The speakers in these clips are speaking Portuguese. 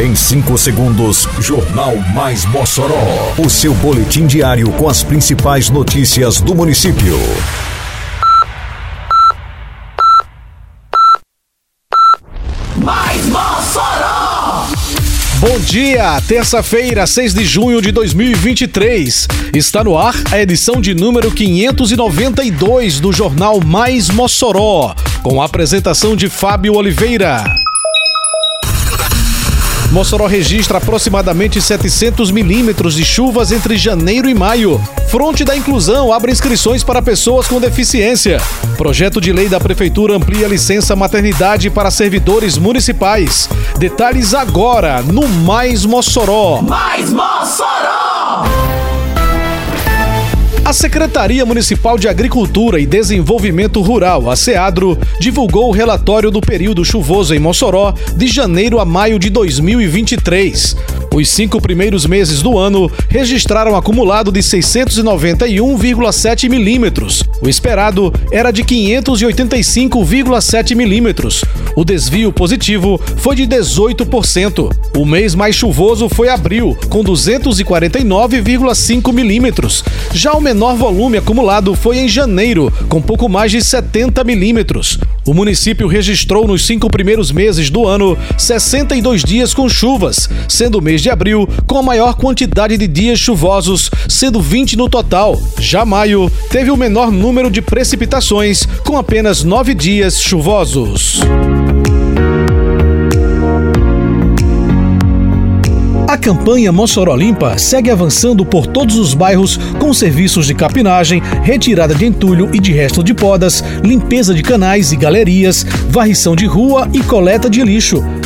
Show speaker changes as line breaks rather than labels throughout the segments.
Em 5 segundos, Jornal Mais Mossoró. O seu boletim diário com as principais notícias do município.
Mais Mossoró!
Bom dia, terça-feira, 6 de junho de 2023. Está no ar a edição de número 592 do Jornal Mais Mossoró, com a apresentação de Fábio Oliveira. Mossoró registra aproximadamente 700 milímetros de chuvas entre janeiro e maio. Fronte da Inclusão abre inscrições para pessoas com deficiência. Projeto de lei da Prefeitura amplia licença maternidade para servidores municipais. Detalhes agora no Mais Mossoró.
Mais Mossoró!
A Secretaria Municipal de Agricultura e Desenvolvimento Rural, a SEADRO, divulgou o relatório do período chuvoso em Mossoró de janeiro a maio de 2023. Os cinco primeiros meses do ano registraram acumulado de 691,7 milímetros. O esperado era de 585,7 milímetros. O desvio positivo foi de 18%. O mês mais chuvoso foi abril, com 249,5 milímetros. Já o menor volume acumulado foi em janeiro, com pouco mais de 70 milímetros. O município registrou nos cinco primeiros meses do ano 62 dias com chuvas, sendo o mês de abril com a maior quantidade de dias chuvosos, sendo 20 no total. Já maio teve o menor número de precipitações, com apenas nove dias chuvosos. A campanha Mossoró Limpa segue avançando por todos os bairros com serviços de capinagem, retirada de entulho e de resto de podas, limpeza de canais e galerias, varrição de rua e coleta de lixo.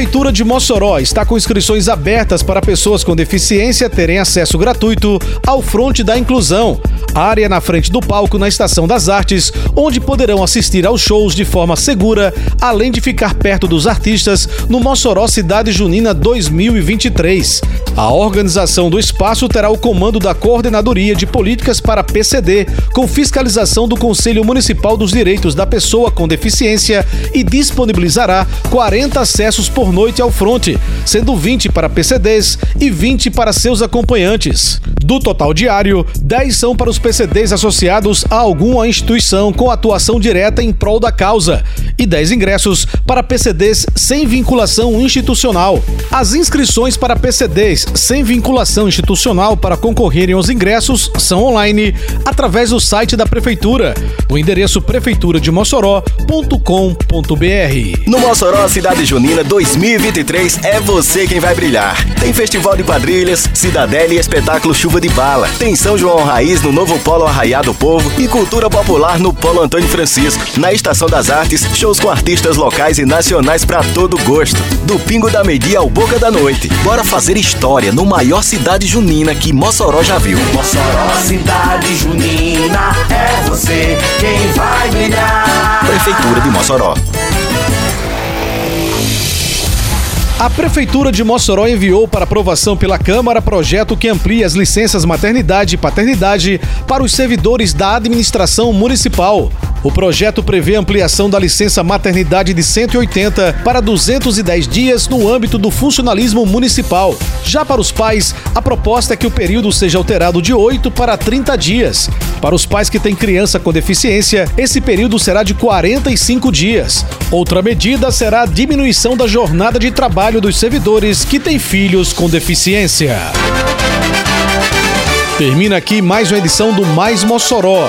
Prefeitura de Mossoró está com inscrições abertas para pessoas com deficiência terem acesso gratuito ao Fronte da Inclusão, área na frente do palco na Estação das Artes, onde poderão assistir aos shows de forma segura, além de ficar perto dos artistas no Mossoró Cidade Junina 2023. A organização do espaço terá o comando da Coordenadoria de Políticas para PCD, com fiscalização do Conselho Municipal dos Direitos da Pessoa com Deficiência e disponibilizará 40 acessos por noite ao fronte, sendo 20 para PCDs e 20 para seus acompanhantes. Do total diário, 10 são para os PCDs associados a alguma instituição com atuação direta em prol da causa e 10 ingressos para PCDs sem vinculação institucional. As inscrições para PCDs sem vinculação institucional para concorrerem aos ingressos são online através do site da Prefeitura, no endereço prefeiturademossoró.com.br.
No Mossoró Cidade Junina 2023 é você quem vai brilhar. Tem festival de quadrilhas, cidadela e espetáculo Chuva de Bala. Tem São João Raiz no novo Polo Arraiado Povo e cultura popular no Polo Antônio Francisco. Na Estação das Artes, shows com artistas locais e nacionais para todo gosto. Do Pingo da Media ao Boca da Noite. Bora fazer história no maior cidade junina que Mossoró já viu.
Mossoró, cidade junina, é você quem vai brilhar.
Prefeitura de Mossoró.
A Prefeitura de Mossoró enviou para aprovação pela Câmara projeto que amplia as licenças maternidade e paternidade para os servidores da administração municipal. O projeto prevê ampliação da licença maternidade de 180 para 210 dias no âmbito do funcionalismo municipal. Já para os pais, a proposta é que o período seja alterado de 8 para 30 dias. Para os pais que têm criança com deficiência, esse período será de 45 dias. Outra medida será a diminuição da jornada de trabalho dos servidores que têm filhos com deficiência. Termina aqui mais uma edição do Mais Mossoró,